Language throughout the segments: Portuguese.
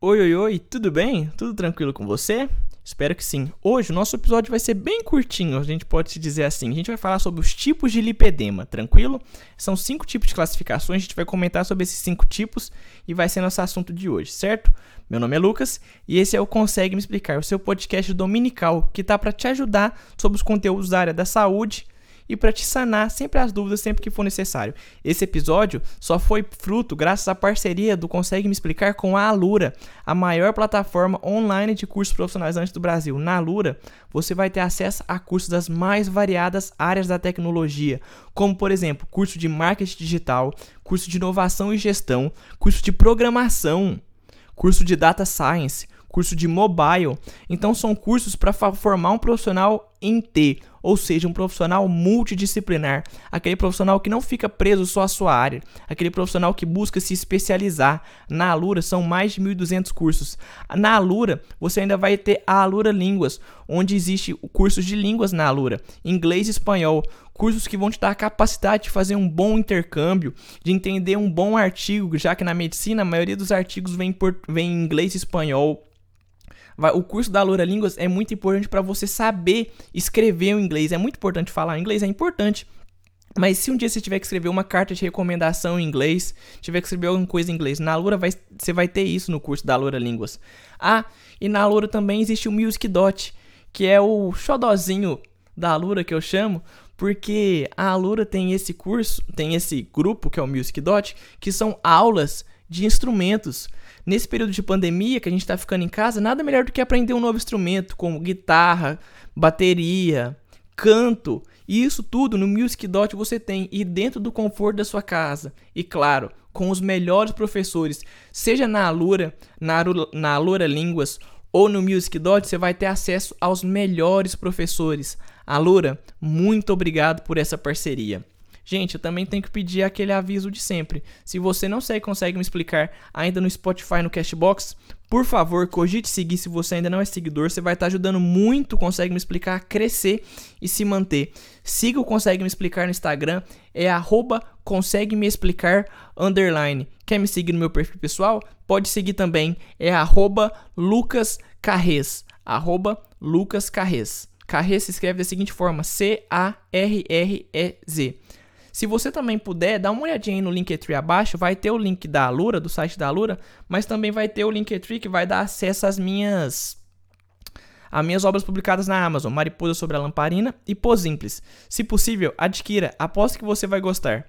Oi, oi, oi, tudo bem? Tudo tranquilo com você? Espero que sim. Hoje o nosso episódio vai ser bem curtinho, a gente pode se dizer assim. A gente vai falar sobre os tipos de lipedema, tranquilo? São cinco tipos de classificações, a gente vai comentar sobre esses cinco tipos e vai ser nosso assunto de hoje, certo? Meu nome é Lucas e esse é o Consegue Me Explicar, o seu podcast dominical que tá para te ajudar sobre os conteúdos da área da saúde e para te sanar sempre as dúvidas sempre que for necessário. Esse episódio só foi fruto graças à parceria do Consegue Me Explicar com a Alura, a maior plataforma online de cursos profissionalizantes do Brasil. Na Alura, você vai ter acesso a cursos das mais variadas áreas da tecnologia, como por exemplo, curso de marketing digital, curso de inovação e gestão, curso de programação, curso de data science, curso de mobile. Então são cursos para formar um profissional em T, ou seja, um profissional multidisciplinar, aquele profissional que não fica preso só à sua área, aquele profissional que busca se especializar. Na Alura são mais de 1.200 cursos. Na Alura você ainda vai ter a Alura Línguas, onde existe o curso de línguas na Alura, inglês e espanhol, cursos que vão te dar a capacidade de fazer um bom intercâmbio, de entender um bom artigo, já que na medicina a maioria dos artigos vem, por, vem em inglês e espanhol. O curso da Loura Línguas é muito importante para você saber escrever o inglês. É muito importante falar inglês, é importante. Mas se um dia você tiver que escrever uma carta de recomendação em inglês, tiver que escrever alguma coisa em inglês, na Loura vai, você vai ter isso no curso da Loura Línguas. Ah, e na Loura também existe o Music Dot, que é o xodozinho da Alura que eu chamo, porque a Alura tem esse curso, tem esse grupo que é o Music Dot, que são aulas de instrumentos. Nesse período de pandemia que a gente está ficando em casa, nada melhor do que aprender um novo instrumento, como guitarra, bateria, canto. E isso tudo no Music Dot você tem e dentro do conforto da sua casa. E claro, com os melhores professores, seja na Alura, na, na Alura Línguas ou no Music Dot, você vai ter acesso aos melhores professores. Alura, muito obrigado por essa parceria. Gente, eu também tenho que pedir aquele aviso de sempre. Se você não sei, consegue me explicar ainda no Spotify, no Cashbox, por favor, cogite seguir se você ainda não é seguidor. Você vai estar ajudando muito Consegue Me Explicar a crescer e se manter. Siga o Consegue Me Explicar no Instagram, é arroba consegue me explicar underline. Quer me seguir no meu perfil pessoal? Pode seguir também, é arroba Lucas Carrez. Arroba Lucas Carrez. Carrez se escreve da seguinte forma: C-A-R-R-E-Z. Se você também puder, dá uma olhadinha aí no Linktree abaixo, vai ter o link da Alura, do site da Alura, mas também vai ter o Linktree que vai dar acesso às minhas as minhas obras publicadas na Amazon, Mariposa sobre a Lamparina e Simples. Se possível, adquira, aposto que você vai gostar.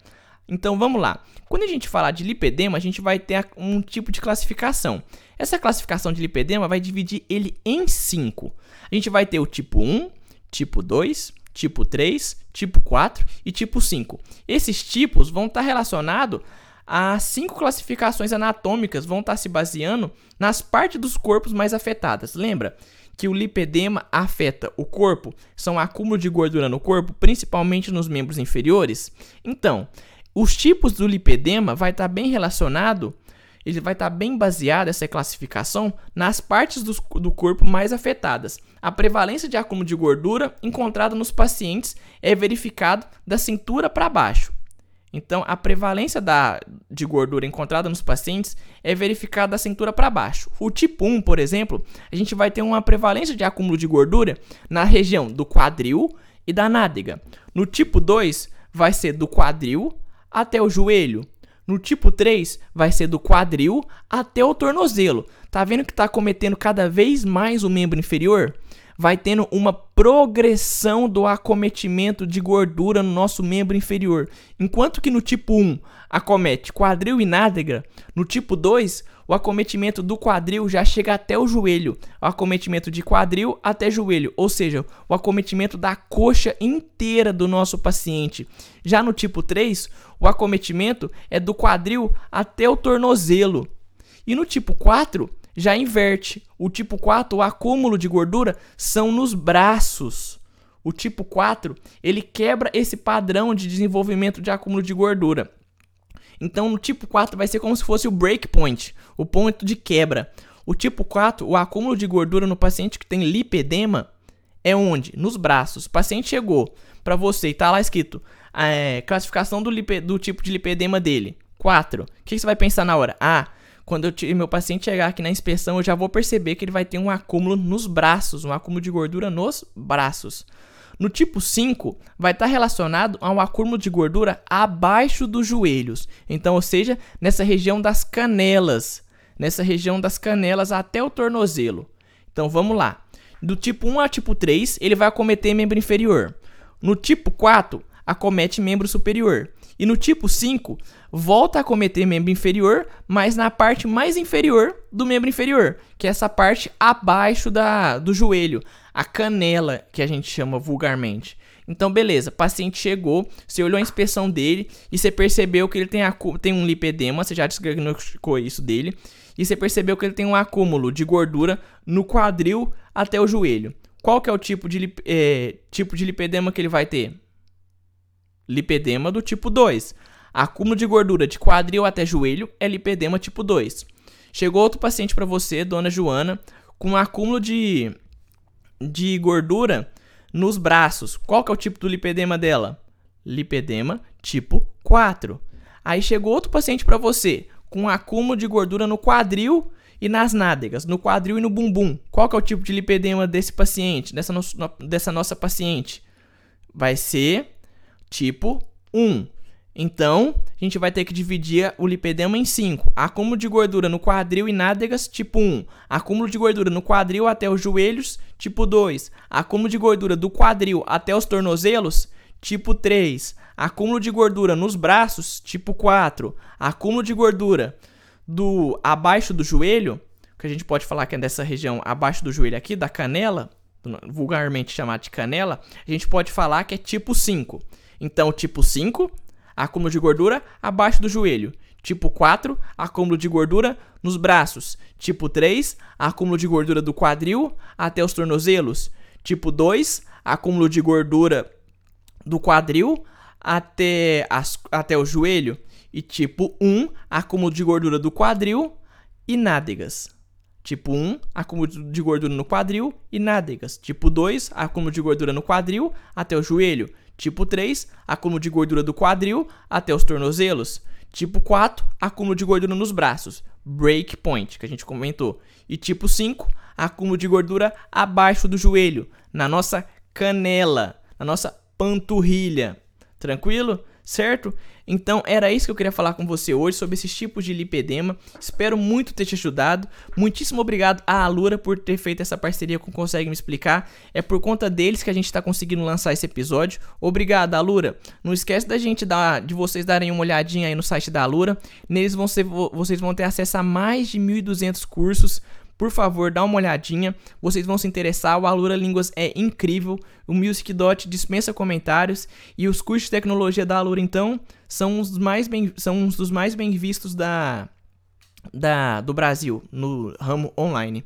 Então vamos lá. Quando a gente falar de lipedema, a gente vai ter um tipo de classificação. Essa classificação de lipedema vai dividir ele em cinco. A gente vai ter o tipo 1, tipo 2, tipo 3, tipo 4 e tipo 5. Esses tipos vão estar relacionados a cinco classificações anatômicas, vão estar se baseando nas partes dos corpos mais afetadas. Lembra que o lipedema afeta o corpo? São acúmulo de gordura no corpo, principalmente nos membros inferiores? Então, os tipos do lipedema vai estar bem relacionado ele vai estar bem baseado, essa classificação, nas partes do, do corpo mais afetadas. A prevalência de acúmulo de gordura encontrada nos pacientes é verificado da cintura para baixo. Então, a prevalência da, de gordura encontrada nos pacientes é verificada da cintura para baixo. O tipo 1, por exemplo, a gente vai ter uma prevalência de acúmulo de gordura na região do quadril e da nádega. No tipo 2, vai ser do quadril até o joelho. No tipo 3, vai ser do quadril até o tornozelo. Tá vendo que tá cometendo cada vez mais o membro inferior? Vai tendo uma progressão do acometimento de gordura no nosso membro inferior. Enquanto que no tipo 1 acomete quadril e nádega, no tipo 2 o acometimento do quadril já chega até o joelho, o acometimento de quadril até joelho, ou seja, o acometimento da coxa inteira do nosso paciente. Já no tipo 3, o acometimento é do quadril até o tornozelo. E no tipo 4, já inverte. O tipo 4, o acúmulo de gordura são nos braços. O tipo 4, ele quebra esse padrão de desenvolvimento de acúmulo de gordura. Então, no tipo 4 vai ser como se fosse o breakpoint, o ponto de quebra. O tipo 4, o acúmulo de gordura no paciente que tem lipedema, é onde? Nos braços. O paciente chegou para você e tá lá escrito é, classificação do, lipe, do tipo de lipedema dele. 4. O que, que você vai pensar na hora? Ah, quando eu, meu paciente chegar aqui na inspeção, eu já vou perceber que ele vai ter um acúmulo nos braços, um acúmulo de gordura nos braços. No tipo 5, vai estar relacionado a um acúmulo de gordura abaixo dos joelhos. Então, ou seja, nessa região das canelas. Nessa região das canelas até o tornozelo. Então, vamos lá. Do tipo 1 ao tipo 3, ele vai acometer membro inferior. No tipo 4, acomete membro superior. E no tipo 5, volta a acometer membro inferior, mas na parte mais inferior do membro inferior, que é essa parte abaixo da, do joelho, a canela, que a gente chama vulgarmente. Então, beleza, paciente chegou, você olhou a inspeção dele e você percebeu que ele tem, tem um lipedema, você já diagnosticou isso dele, e você percebeu que ele tem um acúmulo de gordura no quadril até o joelho. Qual que é o tipo de, é, tipo de lipedema que ele vai ter? Lipedema do tipo 2. Acúmulo de gordura de quadril até joelho é lipedema tipo 2. Chegou outro paciente para você, dona Joana, com acúmulo de de gordura nos braços. Qual que é o tipo do lipedema dela? Lipedema tipo 4. Aí chegou outro paciente para você com acúmulo de gordura no quadril e nas nádegas, no quadril e no bumbum. Qual que é o tipo de lipedema desse paciente, dessa, no, dessa nossa paciente? Vai ser tipo 1. Então, a gente vai ter que dividir o lipedema em 5. Acúmulo de gordura no quadril e nádegas, tipo 1. Acúmulo de gordura no quadril até os joelhos, tipo 2. Acúmulo de gordura do quadril até os tornozelos, tipo 3. Acúmulo de gordura nos braços, tipo 4. Acúmulo de gordura do abaixo do joelho, que a gente pode falar que é dessa região abaixo do joelho aqui, da canela, vulgarmente chamada de canela, a gente pode falar que é tipo 5. Então, tipo 5 acúmulo de gordura abaixo do joelho. Tipo 4, acúmulo de gordura nos braços. Tipo 3, acúmulo de gordura do quadril até os tornozelos. Tipo 2, acúmulo de gordura do quadril até, as, até o joelho. E tipo 1, acúmulo de gordura do quadril e nádegas. Tipo 1, acúmulo de gordura no quadril e nádegas. Tipo 2, acúmulo de gordura no quadril até o joelho. Tipo 3, acúmulo de gordura do quadril até os tornozelos. Tipo 4, acúmulo de gordura nos braços, break point, que a gente comentou. E tipo 5, acúmulo de gordura abaixo do joelho, na nossa canela, na nossa panturrilha. Tranquilo? Certo? Então era isso que eu queria falar com você hoje sobre esses tipos de lipedema. Espero muito ter te ajudado. Muitíssimo obrigado à Alura por ter feito essa parceria com Consegue Me Explicar. É por conta deles que a gente está conseguindo lançar esse episódio. Obrigado, Alura. Não esquece da gente dar, de vocês darem uma olhadinha aí no site da Alura. Neles vão ser, vocês vão ter acesso a mais de 1.200 cursos por favor, dá uma olhadinha, vocês vão se interessar. O Alura Línguas é incrível, o Music Dot dispensa comentários e os cursos de tecnologia da Alura então são os mais bem, são uns dos mais bem vistos da, da do Brasil no ramo online.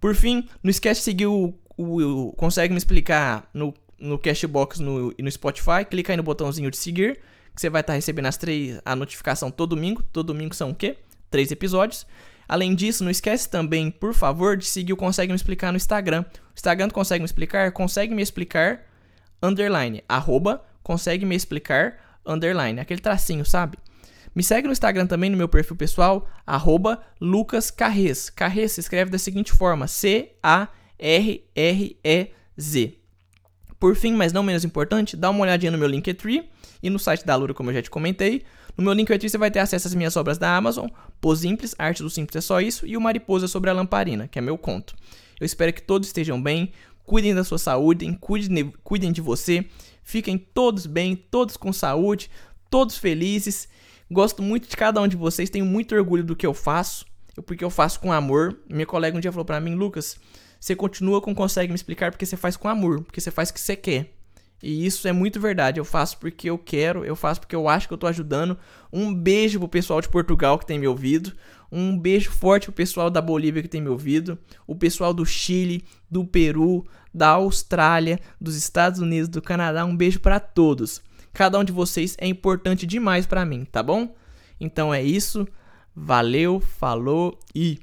Por fim, não esquece de seguir o, o, o consegue me explicar no no Cashbox no, no Spotify, clica aí no botãozinho de seguir, que você vai estar recebendo as três a notificação todo domingo. Todo domingo são o quê? Três episódios. Além disso, não esquece também, por favor, de seguir o Consegue Me Explicar no Instagram. O Instagram Consegue Me Explicar, consegue me explicar, underline, arroba, consegue me explicar, underline, aquele tracinho, sabe? Me segue no Instagram também, no meu perfil pessoal, arroba Lucas Carrez. Carrez se escreve da seguinte forma, C-A-R-R-E-Z. Por fim, mas não menos importante, dá uma olhadinha no meu Linktree e no site da Lura, como eu já te comentei. No meu Linktree você vai ter acesso às minhas obras da Amazon, Pô Simples, Arte do Simples é só isso, e o Mariposa sobre a Lamparina, que é meu conto. Eu espero que todos estejam bem, cuidem da sua saúde, cuidem, cuidem de você, fiquem todos bem, todos com saúde, todos felizes. Gosto muito de cada um de vocês, tenho muito orgulho do que eu faço, porque eu faço com amor. Minha colega um dia falou para mim, Lucas, você continua com consegue me explicar porque você faz com amor, porque você faz o que você quer. E isso é muito verdade. Eu faço porque eu quero, eu faço porque eu acho que eu tô ajudando. Um beijo pro pessoal de Portugal que tem me ouvido. Um beijo forte pro pessoal da Bolívia que tem me ouvido. O pessoal do Chile, do Peru, da Austrália, dos Estados Unidos, do Canadá. Um beijo para todos. Cada um de vocês é importante demais para mim, tá bom? Então é isso. Valeu, falou e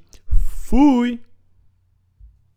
fui!